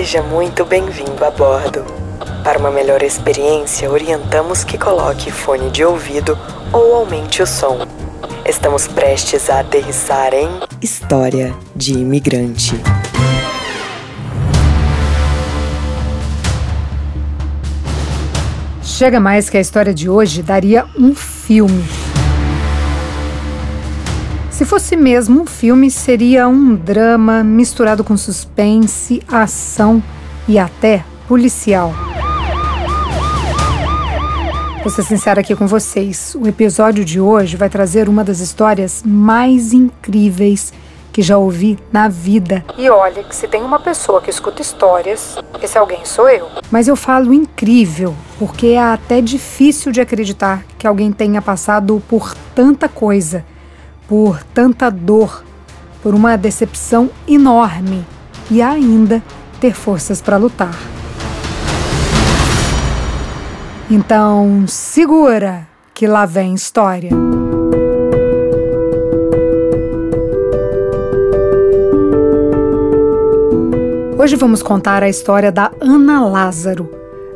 Seja muito bem-vindo a bordo. Para uma melhor experiência, orientamos que coloque fone de ouvido ou aumente o som. Estamos prestes a aterrissar em História de Imigrante. Chega mais que a história de hoje daria um filme. Se fosse mesmo um filme, seria um drama misturado com suspense, ação e até policial. Vou ser sincera aqui com vocês. O episódio de hoje vai trazer uma das histórias mais incríveis que já ouvi na vida. E olha que se tem uma pessoa que escuta histórias, esse alguém sou eu. Mas eu falo incrível, porque é até difícil de acreditar que alguém tenha passado por tanta coisa, por tanta dor, por uma decepção enorme e ainda ter forças para lutar. Então, segura que lá vem história. Hoje vamos contar a história da Ana Lázaro.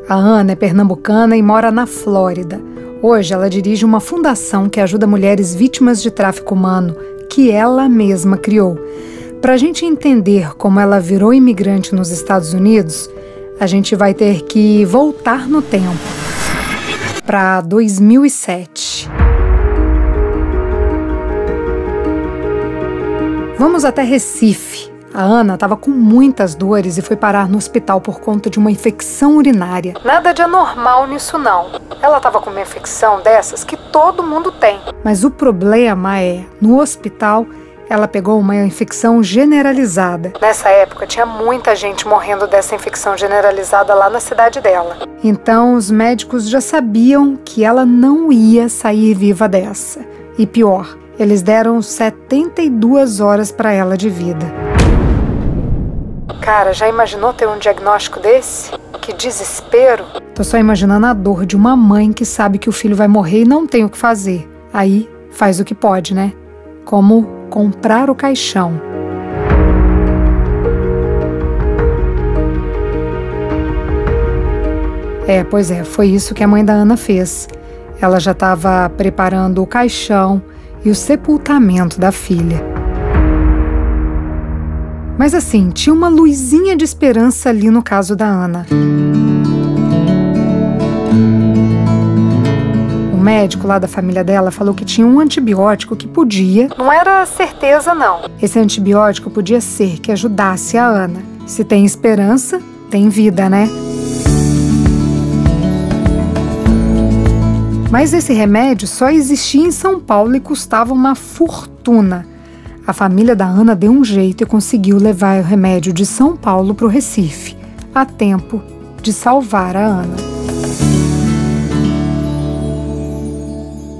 A Ana é pernambucana e mora na Flórida. Hoje ela dirige uma fundação que ajuda mulheres vítimas de tráfico humano, que ela mesma criou. Para a gente entender como ela virou imigrante nos Estados Unidos, a gente vai ter que voltar no tempo para 2007. Vamos até Recife. A Ana estava com muitas dores e foi parar no hospital por conta de uma infecção urinária. Nada de anormal nisso não. Ela estava com uma infecção dessas que todo mundo tem. Mas o problema é, no hospital, ela pegou uma infecção generalizada. Nessa época, tinha muita gente morrendo dessa infecção generalizada lá na cidade dela. Então, os médicos já sabiam que ela não ia sair viva dessa. E pior, eles deram 72 horas para ela de vida. Cara, já imaginou ter um diagnóstico desse? Que desespero! Tô só imaginando a dor de uma mãe que sabe que o filho vai morrer e não tem o que fazer. Aí faz o que pode, né? Como comprar o caixão. É, pois é, foi isso que a mãe da Ana fez. Ela já estava preparando o caixão e o sepultamento da filha. Mas assim, tinha uma luzinha de esperança ali no caso da Ana. médico lá da família dela falou que tinha um antibiótico que podia. Não era certeza, não. Esse antibiótico podia ser que ajudasse a Ana. Se tem esperança, tem vida, né? Mas esse remédio só existia em São Paulo e custava uma fortuna. A família da Ana deu um jeito e conseguiu levar o remédio de São Paulo para o Recife, a tempo de salvar a Ana.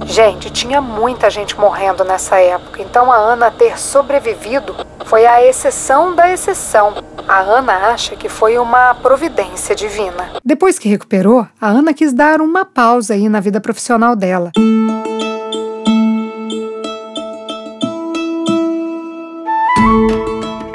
Gente, tinha muita gente morrendo nessa época, então a Ana ter sobrevivido foi a exceção da exceção. A Ana acha que foi uma providência divina. Depois que recuperou, a Ana quis dar uma pausa aí na vida profissional dela.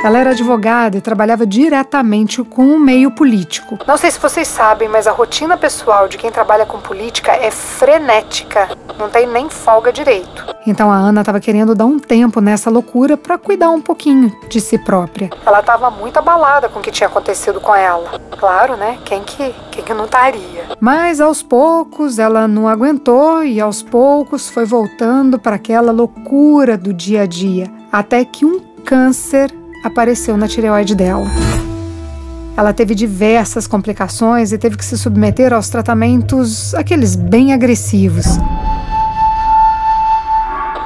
Ela era advogada e trabalhava diretamente com o meio político. Não sei se vocês sabem, mas a rotina pessoal de quem trabalha com política é frenética. Não tem nem folga direito. Então a Ana estava querendo dar um tempo nessa loucura para cuidar um pouquinho de si própria. Ela estava muito abalada com o que tinha acontecido com ela. Claro, né? Quem que, quem que não estaria? Mas aos poucos ela não aguentou e aos poucos foi voltando para aquela loucura do dia a dia, até que um câncer apareceu na tireoide dela. Ela teve diversas complicações e teve que se submeter aos tratamentos, aqueles bem agressivos.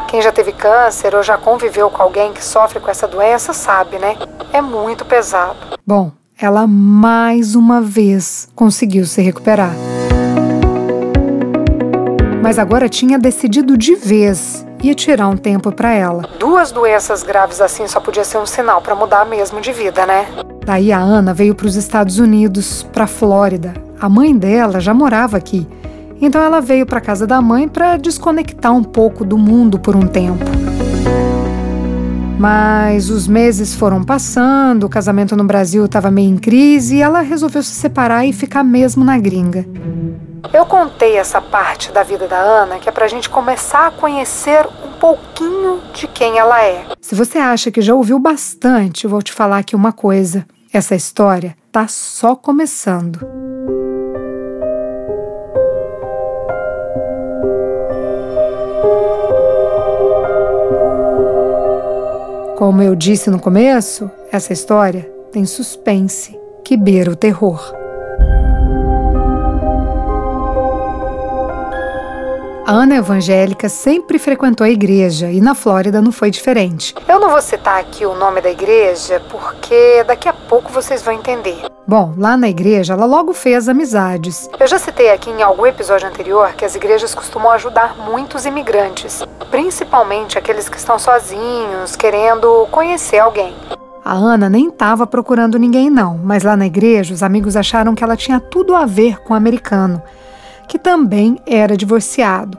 Quem já teve câncer ou já conviveu com alguém que sofre com essa doença sabe, né? É muito pesado. Bom, ela mais uma vez conseguiu se recuperar. Mas agora tinha decidido de vez ia tirar um tempo para ela. Duas doenças graves assim só podia ser um sinal para mudar mesmo de vida, né? Daí a Ana veio para os Estados Unidos, para Flórida. A mãe dela já morava aqui. Então ela veio para casa da mãe para desconectar um pouco do mundo por um tempo. Mas os meses foram passando, o casamento no Brasil estava meio em crise e ela resolveu se separar e ficar mesmo na gringa. Eu contei essa parte da vida da Ana que é pra gente começar a conhecer um pouquinho de quem ela é. Se você acha que já ouviu bastante, vou te falar aqui uma coisa. Essa história tá só começando. Como eu disse no começo, essa história tem suspense que beira o terror. A Ana evangélica sempre frequentou a igreja e na Flórida não foi diferente. Eu não vou citar aqui o nome da igreja porque daqui a pouco vocês vão entender. Bom, lá na igreja ela logo fez amizades. Eu já citei aqui em algum episódio anterior que as igrejas costumam ajudar muitos imigrantes, principalmente aqueles que estão sozinhos, querendo conhecer alguém. A Ana nem estava procurando ninguém, não, mas lá na igreja os amigos acharam que ela tinha tudo a ver com o americano que também era divorciado.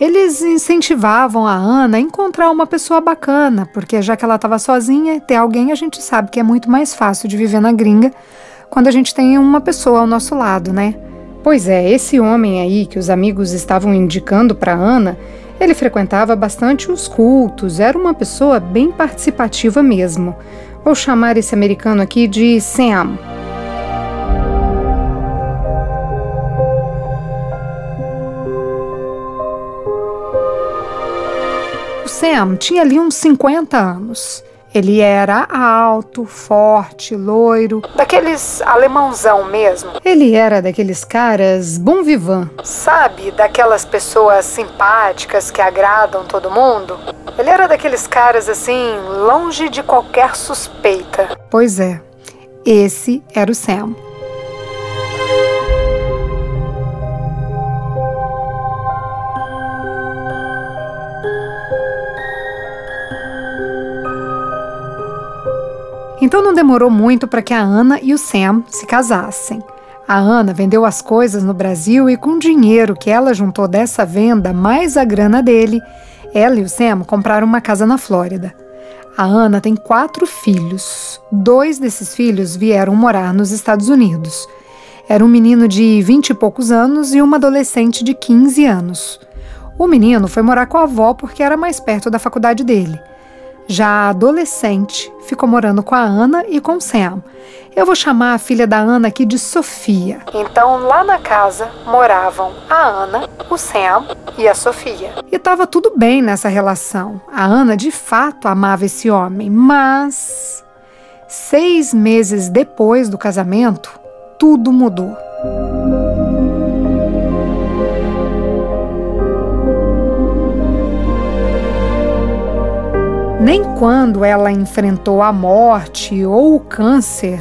Eles incentivavam a Ana a encontrar uma pessoa bacana, porque já que ela estava sozinha, ter alguém a gente sabe que é muito mais fácil de viver na gringa quando a gente tem uma pessoa ao nosso lado, né? Pois é, esse homem aí que os amigos estavam indicando para Ana, ele frequentava bastante os cultos, era uma pessoa bem participativa mesmo. Vou chamar esse americano aqui de Sam. Sam tinha ali uns 50 anos. Ele era alto, forte, loiro, daqueles alemãozão mesmo. Ele era daqueles caras bom vivant. Sabe, daquelas pessoas simpáticas que agradam todo mundo? Ele era daqueles caras assim, longe de qualquer suspeita. Pois é, esse era o Sam. Então não demorou muito para que a Ana e o Sam se casassem. A Ana vendeu as coisas no Brasil e, com o dinheiro que ela juntou dessa venda, mais a grana dele, ela e o Sam compraram uma casa na Flórida. A Ana tem quatro filhos. Dois desses filhos vieram morar nos Estados Unidos. Era um menino de vinte e poucos anos e uma adolescente de 15 anos. O menino foi morar com a avó porque era mais perto da faculdade dele. Já adolescente, ficou morando com a Ana e com o Sam. Eu vou chamar a filha da Ana aqui de Sofia. Então, lá na casa moravam a Ana, o Sam e a Sofia. E estava tudo bem nessa relação. A Ana de fato amava esse homem, mas seis meses depois do casamento, tudo mudou. Nem quando ela enfrentou a morte ou o câncer,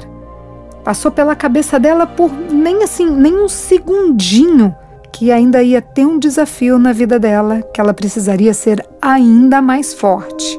passou pela cabeça dela por nem assim, nem um segundinho que ainda ia ter um desafio na vida dela, que ela precisaria ser ainda mais forte.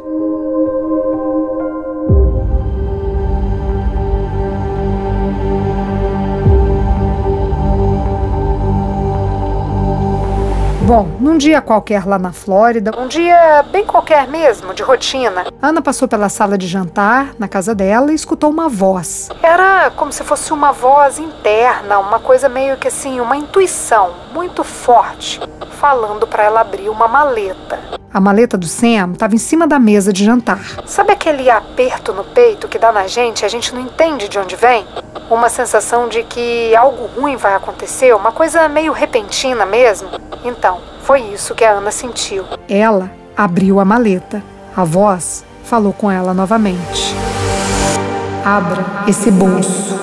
Bom, num dia qualquer lá na Flórida, um dia bem qualquer mesmo, de rotina, Ana passou pela sala de jantar na casa dela e escutou uma voz. Era como se fosse uma voz interna, uma coisa meio que assim, uma intuição muito forte, falando para ela abrir uma maleta. A maleta do Sam estava em cima da mesa de jantar. Sabe aquele aperto no peito que dá na gente e a gente não entende de onde vem? Uma sensação de que algo ruim vai acontecer, uma coisa meio repentina mesmo? Então, foi isso que a Ana sentiu. Ela abriu a maleta. A voz falou com ela novamente. Abra esse bolso.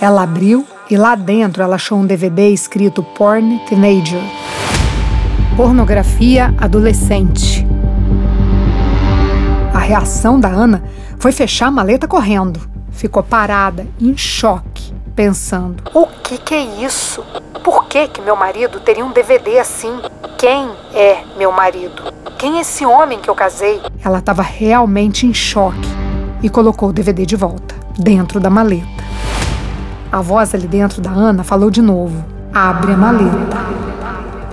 Ela abriu e lá dentro ela achou um DVD escrito Porn Teenager pornografia adolescente. A reação da Ana foi fechar a maleta correndo. Ficou parada, em choque, pensando: O que, que é isso? Por que, que meu marido teria um DVD assim? Quem é meu marido? Quem é esse homem que eu casei? Ela estava realmente em choque e colocou o DVD de volta, dentro da maleta. A voz ali dentro da Ana falou de novo: Abre a maleta.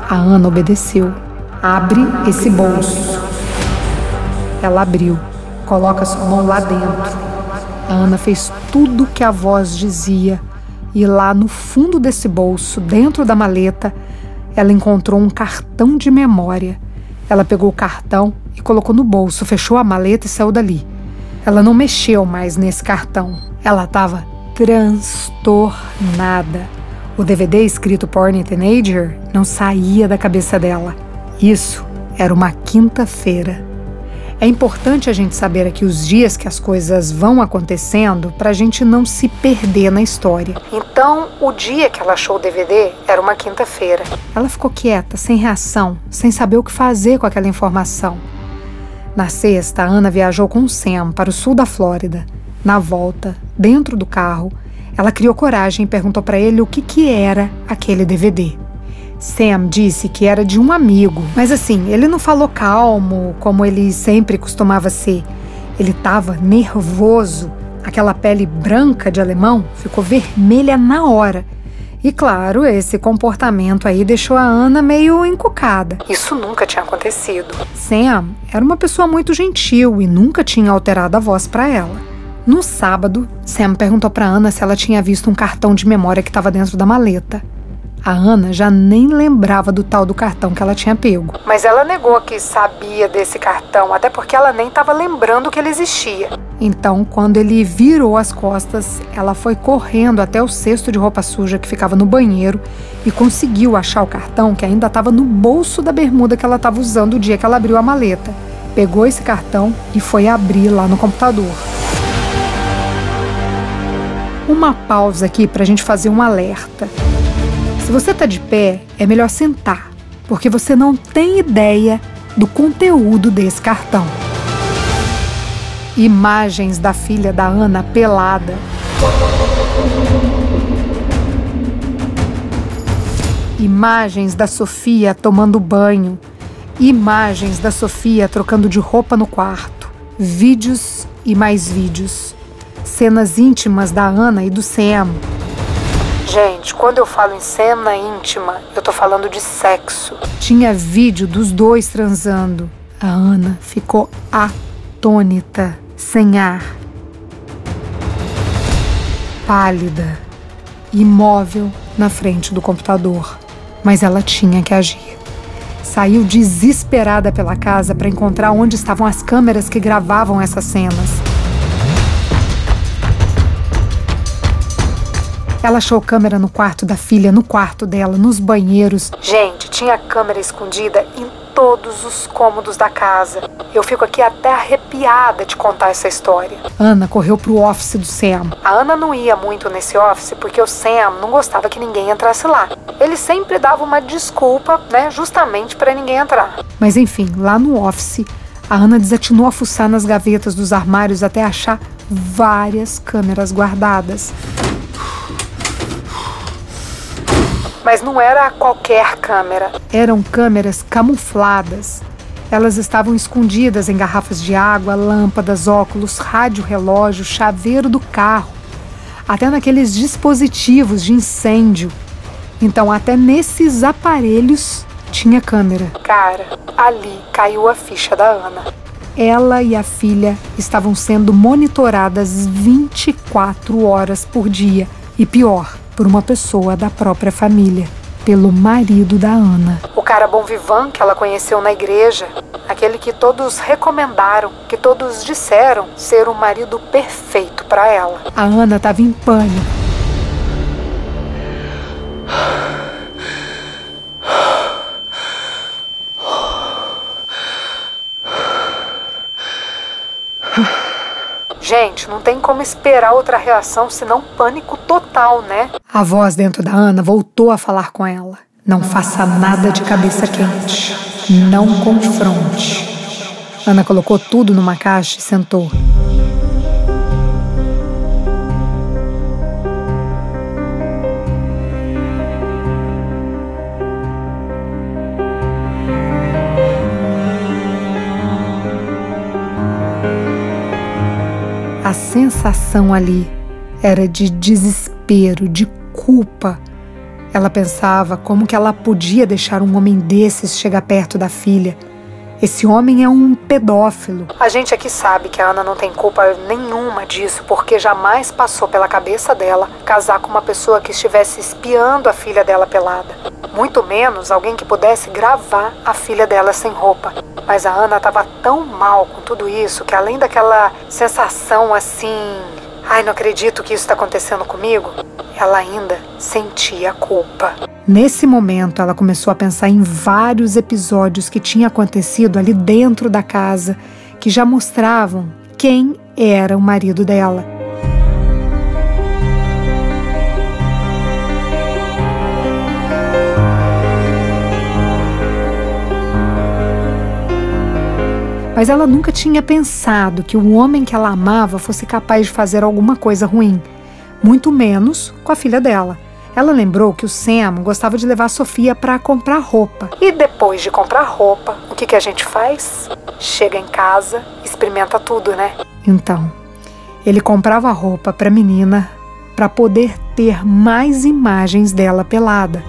A Ana obedeceu. Abre esse bolso. Ela abriu Coloca sua mão lá dentro. A Ana fez tudo o que a voz dizia e lá no fundo desse bolso, dentro da maleta, ela encontrou um cartão de memória. Ela pegou o cartão e colocou no bolso, fechou a maleta e saiu dali. Ela não mexeu mais nesse cartão. Ela estava transtornada. O DVD escrito Porn Teenager não saía da cabeça dela. Isso era uma quinta-feira. É importante a gente saber aqui os dias que as coisas vão acontecendo para a gente não se perder na história. Então, o dia que ela achou o DVD era uma quinta-feira. Ela ficou quieta, sem reação, sem saber o que fazer com aquela informação. Na sexta, a Ana viajou com o Sam para o sul da Flórida. Na volta, dentro do carro, ela criou coragem e perguntou para ele o que, que era aquele DVD. Sam disse que era de um amigo, mas assim, ele não falou calmo, como ele sempre costumava ser. Ele estava nervoso. Aquela pele branca de alemão ficou vermelha na hora. E claro, esse comportamento aí deixou a Ana meio encucada. Isso nunca tinha acontecido. Sam era uma pessoa muito gentil e nunca tinha alterado a voz para ela. No sábado, Sam perguntou para Ana se ela tinha visto um cartão de memória que estava dentro da maleta. A Ana já nem lembrava do tal do cartão que ela tinha pego. Mas ela negou que sabia desse cartão, até porque ela nem estava lembrando que ele existia. Então, quando ele virou as costas, ela foi correndo até o cesto de roupa suja que ficava no banheiro e conseguiu achar o cartão que ainda estava no bolso da bermuda que ela estava usando o dia que ela abriu a maleta. Pegou esse cartão e foi abrir lá no computador. Uma pausa aqui para a gente fazer um alerta. Se você está de pé, é melhor sentar, porque você não tem ideia do conteúdo desse cartão. Imagens da filha da Ana pelada. Imagens da Sofia tomando banho. Imagens da Sofia trocando de roupa no quarto. Vídeos e mais vídeos. Cenas íntimas da Ana e do Sam Gente, quando eu falo em cena íntima, eu tô falando de sexo. Tinha vídeo dos dois transando. A Ana ficou atônita, sem ar. Pálida, imóvel na frente do computador. Mas ela tinha que agir. Saiu desesperada pela casa para encontrar onde estavam as câmeras que gravavam essas cenas. Ela achou câmera no quarto da filha, no quarto dela, nos banheiros. Gente, tinha câmera escondida em todos os cômodos da casa. Eu fico aqui até arrepiada de contar essa história. Ana correu pro office do Sam. A Ana não ia muito nesse office porque o Sam não gostava que ninguém entrasse lá. Ele sempre dava uma desculpa, né, justamente para ninguém entrar. Mas enfim, lá no office, a Ana desatinou a fuçar nas gavetas dos armários até achar várias câmeras guardadas. Mas não era qualquer câmera. Eram câmeras camufladas. Elas estavam escondidas em garrafas de água, lâmpadas, óculos, rádio, relógio, chaveiro do carro, até naqueles dispositivos de incêndio. Então, até nesses aparelhos tinha câmera. Cara, ali caiu a ficha da Ana. Ela e a filha estavam sendo monitoradas 24 horas por dia. E pior, por uma pessoa da própria família, pelo marido da Ana. O cara bom vivant que ela conheceu na igreja, aquele que todos recomendaram, que todos disseram ser o marido perfeito para ela. A Ana estava em pânico. Gente, não tem como esperar outra reação senão pânico total, né? A voz dentro da Ana voltou a falar com ela. Não faça nada de cabeça quente. Não confronte. Ana colocou tudo numa caixa e sentou. Sensação ali era de desespero, de culpa. Ela pensava como que ela podia deixar um homem desses chegar perto da filha. Esse homem é um pedófilo. A gente aqui sabe que a Ana não tem culpa nenhuma disso, porque jamais passou pela cabeça dela casar com uma pessoa que estivesse espiando a filha dela pelada. Muito menos alguém que pudesse gravar a filha dela sem roupa. Mas a Ana estava tão mal com tudo isso que, além daquela sensação assim. Ai, não acredito que isso está acontecendo comigo. Ela ainda sentia culpa. Nesse momento, ela começou a pensar em vários episódios que tinham acontecido ali dentro da casa, que já mostravam quem era o marido dela. Mas ela nunca tinha pensado que o homem que ela amava fosse capaz de fazer alguma coisa ruim, muito menos com a filha dela. Ela lembrou que o Sam gostava de levar a Sofia para comprar roupa. E depois de comprar roupa, o que, que a gente faz? Chega em casa, experimenta tudo, né? Então, ele comprava roupa para menina para poder ter mais imagens dela pelada.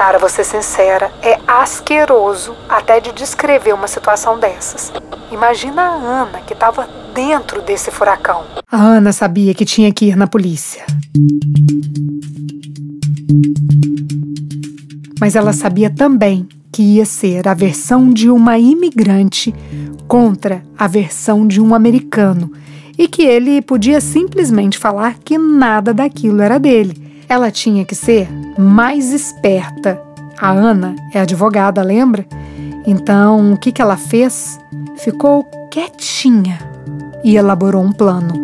Cara, vou ser sincera, é asqueroso até de descrever uma situação dessas. Imagina a Ana que estava dentro desse furacão. A Ana sabia que tinha que ir na polícia. Mas ela sabia também que ia ser a versão de uma imigrante contra a versão de um americano e que ele podia simplesmente falar que nada daquilo era dele ela tinha que ser mais esperta. A Ana é advogada, lembra? Então, o que, que ela fez? Ficou quietinha e elaborou um plano.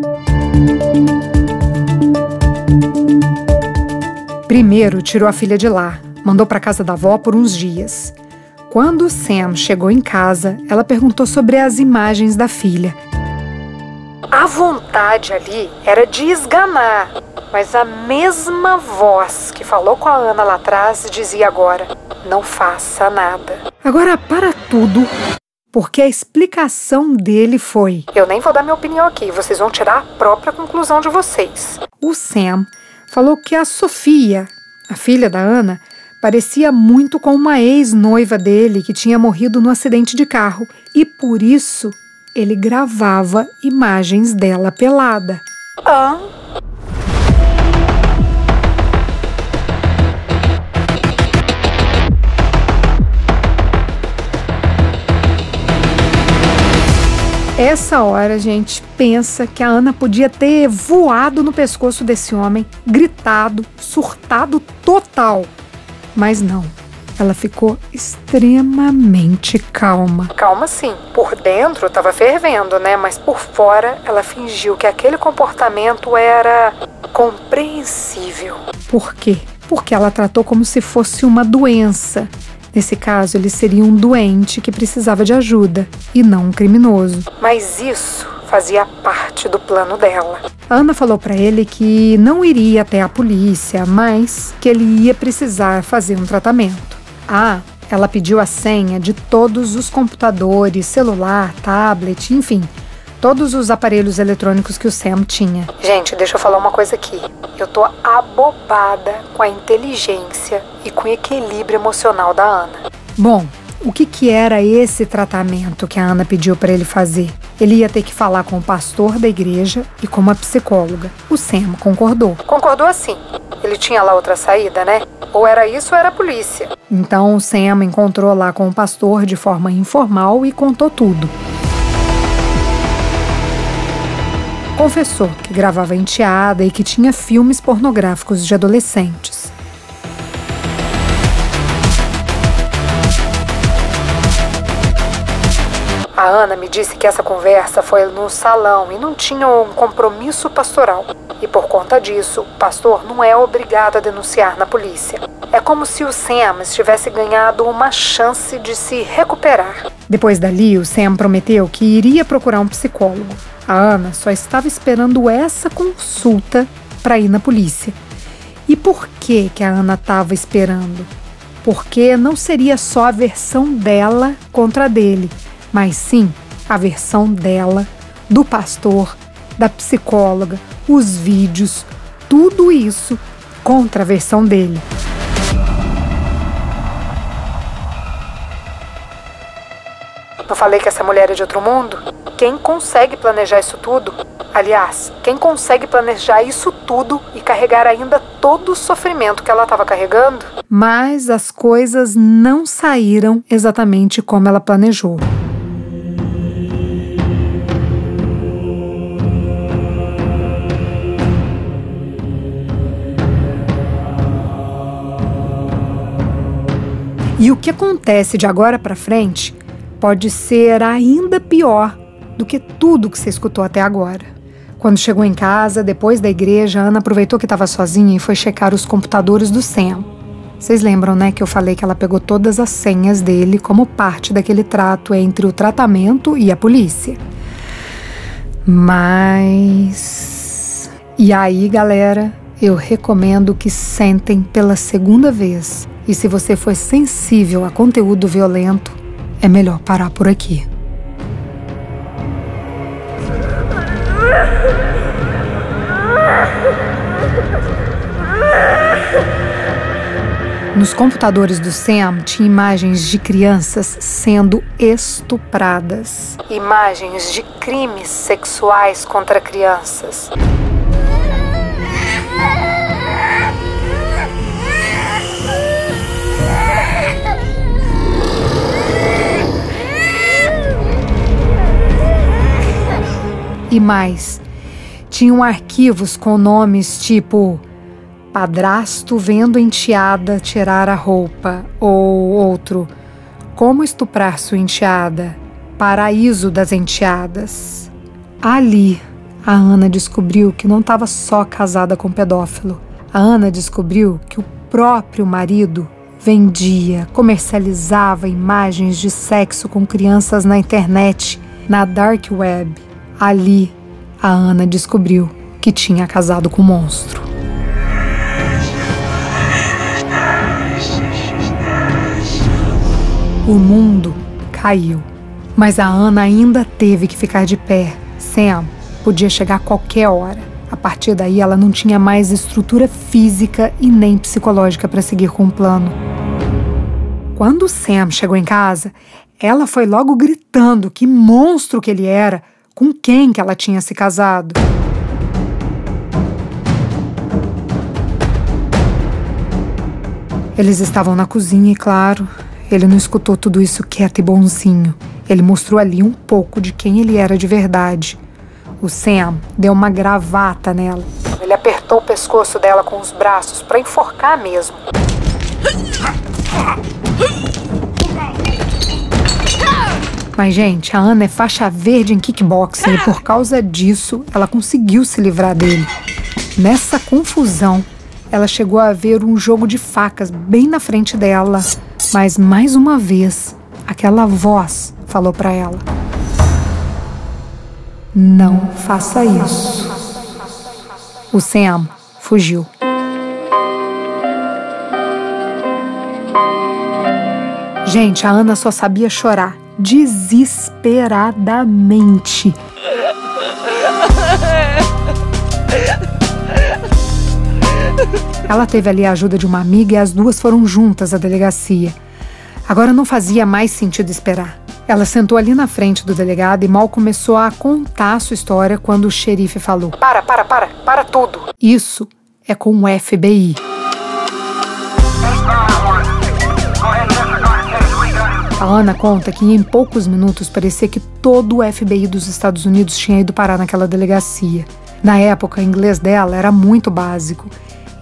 Primeiro, tirou a filha de lá, mandou para casa da avó por uns dias. Quando Sam chegou em casa, ela perguntou sobre as imagens da filha. A vontade ali era de esganar, mas a mesma voz que falou com a Ana lá atrás dizia agora: não faça nada. Agora para tudo, porque a explicação dele foi: Eu nem vou dar minha opinião aqui, vocês vão tirar a própria conclusão de vocês. O Sam falou que a Sofia, a filha da Ana, parecia muito com uma ex-noiva dele que tinha morrido no acidente de carro e por isso ele gravava imagens dela pelada. Ah, Essa hora a gente pensa que a Ana podia ter voado no pescoço desse homem, gritado, surtado total. Mas não. Ela ficou extremamente calma. Calma sim. Por dentro estava fervendo, né? Mas por fora ela fingiu que aquele comportamento era compreensível. Por quê? Porque ela tratou como se fosse uma doença Nesse caso, ele seria um doente que precisava de ajuda e não um criminoso. Mas isso fazia parte do plano dela. Ana falou para ele que não iria até a polícia, mas que ele ia precisar fazer um tratamento. Ah, ela pediu a senha de todos os computadores, celular, tablet, enfim, todos os aparelhos eletrônicos que o Sam tinha. Gente, deixa eu falar uma coisa aqui. Eu tô abobada com a inteligência e com o equilíbrio emocional da Ana. Bom, o que, que era esse tratamento que a Ana pediu para ele fazer? Ele ia ter que falar com o pastor da igreja e com uma psicóloga. O Sam concordou. Concordou assim. Ele tinha lá outra saída, né? Ou era isso ou era a polícia. Então o Sam encontrou lá com o pastor de forma informal e contou tudo. confessou que gravava enteada e que tinha filmes pornográficos de adolescentes. A Ana me disse que essa conversa foi no salão e não tinha um compromisso pastoral. E por conta disso, o pastor não é obrigado a denunciar na polícia. É como se o Sam estivesse ganhado uma chance de se recuperar. Depois dali, o Sam prometeu que iria procurar um psicólogo. A Ana só estava esperando essa consulta para ir na polícia. E por que, que a Ana estava esperando? Porque não seria só a versão dela contra a dele, mas sim a versão dela, do pastor, da psicóloga, os vídeos, tudo isso contra a versão dele. Não falei que essa mulher é de outro mundo? Quem consegue planejar isso tudo? Aliás, quem consegue planejar isso tudo e carregar ainda todo o sofrimento que ela estava carregando? Mas as coisas não saíram exatamente como ela planejou. E o que acontece de agora para frente pode ser ainda pior do que tudo que você escutou até agora. Quando chegou em casa, depois da igreja, Ana aproveitou que estava sozinha e foi checar os computadores do Sam. Vocês lembram, né, que eu falei que ela pegou todas as senhas dele como parte daquele trato entre o tratamento e a polícia. Mas. E aí, galera, eu recomendo que sentem pela segunda vez e se você for sensível a conteúdo violento, é melhor parar por aqui. Nos computadores do SAM tinha imagens de crianças sendo estupradas, imagens de crimes sexuais contra crianças. E mais. Tinham arquivos com nomes tipo Padrasto vendo enteada tirar a roupa, ou outro Como estuprar sua enteada, Paraíso das enteadas. Ali, a Ana descobriu que não estava só casada com um pedófilo. A Ana descobriu que o próprio marido vendia, comercializava imagens de sexo com crianças na internet, na dark web. Ali, a Ana descobriu que tinha casado com o monstro. O mundo caiu, mas a Ana ainda teve que ficar de pé. Sam podia chegar a qualquer hora. A partir daí, ela não tinha mais estrutura física e nem psicológica para seguir com o plano. Quando Sam chegou em casa, ela foi logo gritando que monstro que ele era com quem que ela tinha se casado. Eles estavam na cozinha e, claro, ele não escutou tudo isso quieto e bonzinho. Ele mostrou ali um pouco de quem ele era de verdade. O Sam deu uma gravata nela. Ele apertou o pescoço dela com os braços para enforcar mesmo. Mas, gente, a Ana é faixa verde em kickboxing e por causa disso ela conseguiu se livrar dele. Nessa confusão, ela chegou a ver um jogo de facas bem na frente dela, mas mais uma vez, aquela voz falou para ela: Não faça isso. O Sam fugiu. Gente, a Ana só sabia chorar desesperadamente. Ela teve ali a ajuda de uma amiga e as duas foram juntas à delegacia. Agora não fazia mais sentido esperar. Ela sentou ali na frente do delegado e mal começou a contar a sua história quando o xerife falou: Para, para, para, para tudo. Isso é com o FBI. A Ana conta que em poucos minutos parecia que todo o FBI dos Estados Unidos tinha ido parar naquela delegacia. Na época, o inglês dela era muito básico,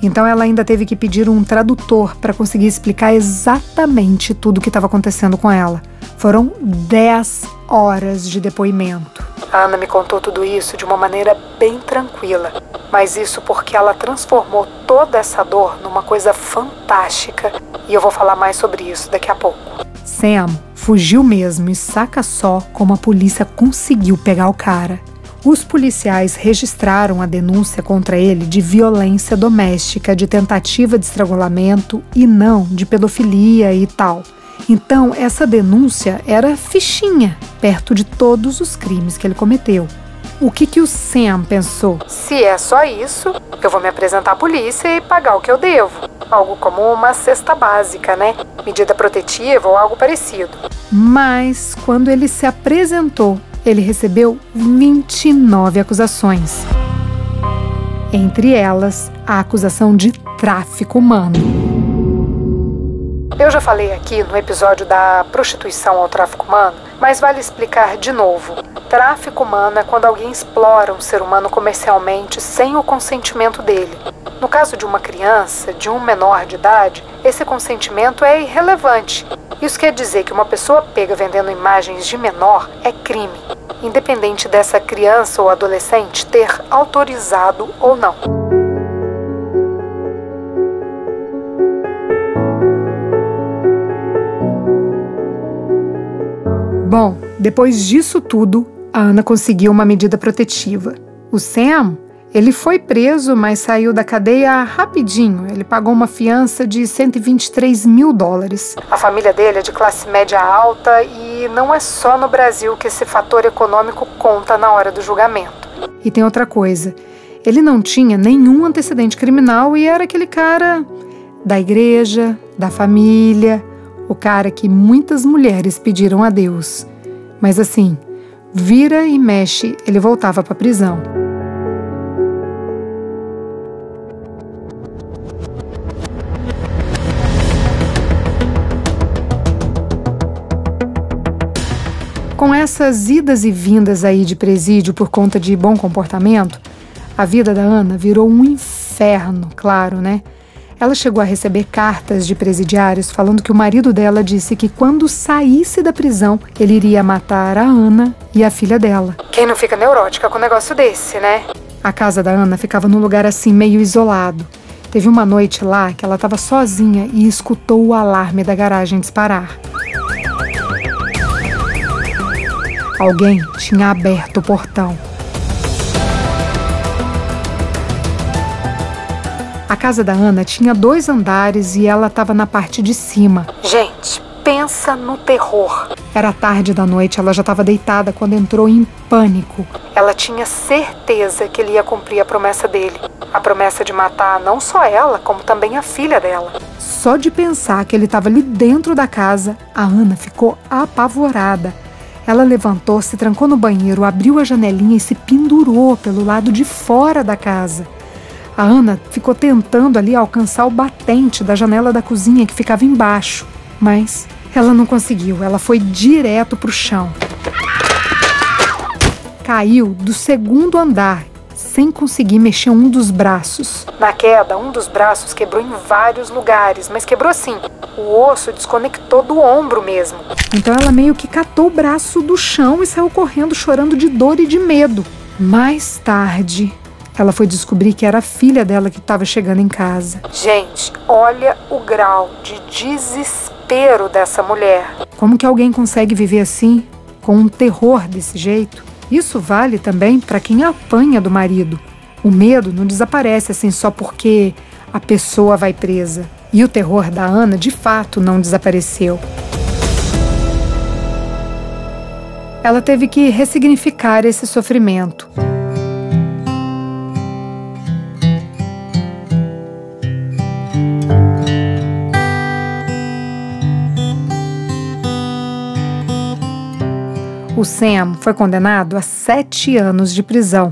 então ela ainda teve que pedir um tradutor para conseguir explicar exatamente tudo o que estava acontecendo com ela. Foram 10 horas de depoimento. A Ana me contou tudo isso de uma maneira bem tranquila, mas isso porque ela transformou toda essa dor numa coisa fantástica e eu vou falar mais sobre isso daqui a pouco. Sam fugiu mesmo e saca só como a polícia conseguiu pegar o cara. Os policiais registraram a denúncia contra ele de violência doméstica, de tentativa de estrangulamento e não de pedofilia e tal. Então, essa denúncia era fichinha perto de todos os crimes que ele cometeu. O que, que o Sam pensou? Se é só isso, eu vou me apresentar à polícia e pagar o que eu devo. Algo como uma cesta básica, né? Medida protetiva ou algo parecido. Mas, quando ele se apresentou, ele recebeu 29 acusações. Entre elas, a acusação de tráfico humano. Eu já falei aqui no episódio da prostituição ao tráfico humano, mas vale explicar de novo. Tráfico humano é quando alguém explora um ser humano comercialmente sem o consentimento dele. No caso de uma criança, de um menor de idade, esse consentimento é irrelevante. Isso quer dizer que uma pessoa pega vendendo imagens de menor é crime, independente dessa criança ou adolescente ter autorizado ou não. Bom, depois disso tudo, a Ana conseguiu uma medida protetiva. O Sam, ele foi preso, mas saiu da cadeia rapidinho. Ele pagou uma fiança de 123 mil dólares. A família dele é de classe média alta e não é só no Brasil que esse fator econômico conta na hora do julgamento. E tem outra coisa: ele não tinha nenhum antecedente criminal e era aquele cara da igreja, da família o cara que muitas mulheres pediram a Deus. Mas assim, vira e mexe, ele voltava para a prisão. Com essas idas e vindas aí de presídio por conta de bom comportamento, a vida da Ana virou um inferno, claro, né? Ela chegou a receber cartas de presidiários falando que o marido dela disse que quando saísse da prisão, ele iria matar a Ana e a filha dela. Quem não fica neurótica com um negócio desse, né? A casa da Ana ficava num lugar assim meio isolado. Teve uma noite lá que ela estava sozinha e escutou o alarme da garagem disparar. Alguém tinha aberto o portão. A casa da Ana tinha dois andares e ela estava na parte de cima. Gente, pensa no terror. Era tarde da noite, ela já estava deitada quando entrou em pânico. Ela tinha certeza que ele ia cumprir a promessa dele. A promessa de matar não só ela, como também a filha dela. Só de pensar que ele estava ali dentro da casa, a Ana ficou apavorada. Ela levantou, se trancou no banheiro, abriu a janelinha e se pendurou pelo lado de fora da casa. A Ana ficou tentando ali alcançar o batente da janela da cozinha que ficava embaixo, mas ela não conseguiu. Ela foi direto para o chão. Caiu do segundo andar sem conseguir mexer um dos braços. Na queda, um dos braços quebrou em vários lugares, mas quebrou assim. O osso desconectou do ombro mesmo. Então ela meio que catou o braço do chão e saiu correndo chorando de dor e de medo. Mais tarde, ela foi descobrir que era a filha dela que estava chegando em casa. Gente, olha o grau de desespero dessa mulher. Como que alguém consegue viver assim, com um terror desse jeito? Isso vale também para quem apanha do marido. O medo não desaparece assim só porque a pessoa vai presa. E o terror da Ana, de fato, não desapareceu. Ela teve que ressignificar esse sofrimento. O Sam foi condenado a sete anos de prisão,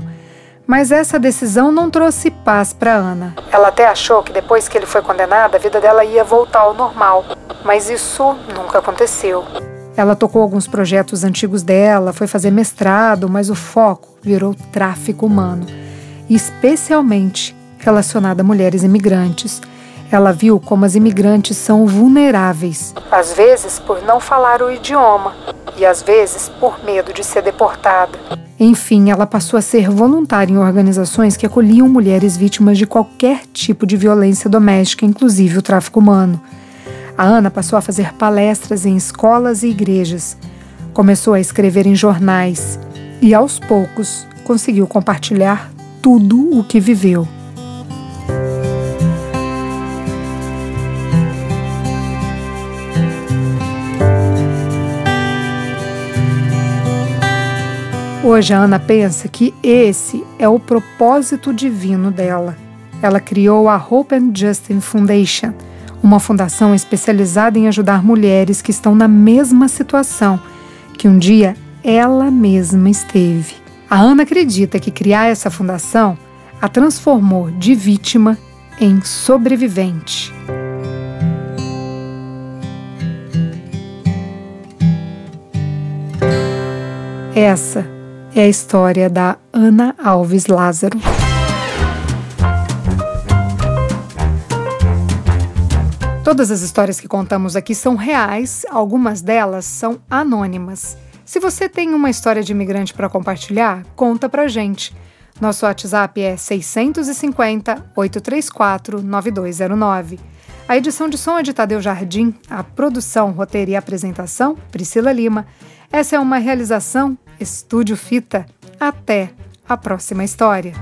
mas essa decisão não trouxe paz para Ana. Ela até achou que depois que ele foi condenado, a vida dela ia voltar ao normal, mas isso nunca aconteceu. Ela tocou alguns projetos antigos dela, foi fazer mestrado, mas o foco virou tráfico humano, especialmente relacionado a mulheres imigrantes. Ela viu como as imigrantes são vulneráveis, às vezes por não falar o idioma, e às vezes por medo de ser deportada. Enfim, ela passou a ser voluntária em organizações que acolhiam mulheres vítimas de qualquer tipo de violência doméstica, inclusive o tráfico humano. A Ana passou a fazer palestras em escolas e igrejas. Começou a escrever em jornais e, aos poucos, conseguiu compartilhar tudo o que viveu. Hoje a Ana pensa que esse é o propósito divino dela. Ela criou a Hope and Justin Foundation, uma fundação especializada em ajudar mulheres que estão na mesma situação que um dia ela mesma esteve. A Ana acredita que criar essa fundação a transformou de vítima em sobrevivente. Essa é a história da Ana Alves Lázaro. Todas as histórias que contamos aqui são reais, algumas delas são anônimas. Se você tem uma história de imigrante para compartilhar, conta pra gente. Nosso WhatsApp é 650 834 9209. A edição de som é de Tadeu Jardim, a produção, roteiro e apresentação, Priscila Lima. Essa é uma realização Estúdio Fita. Até a próxima história.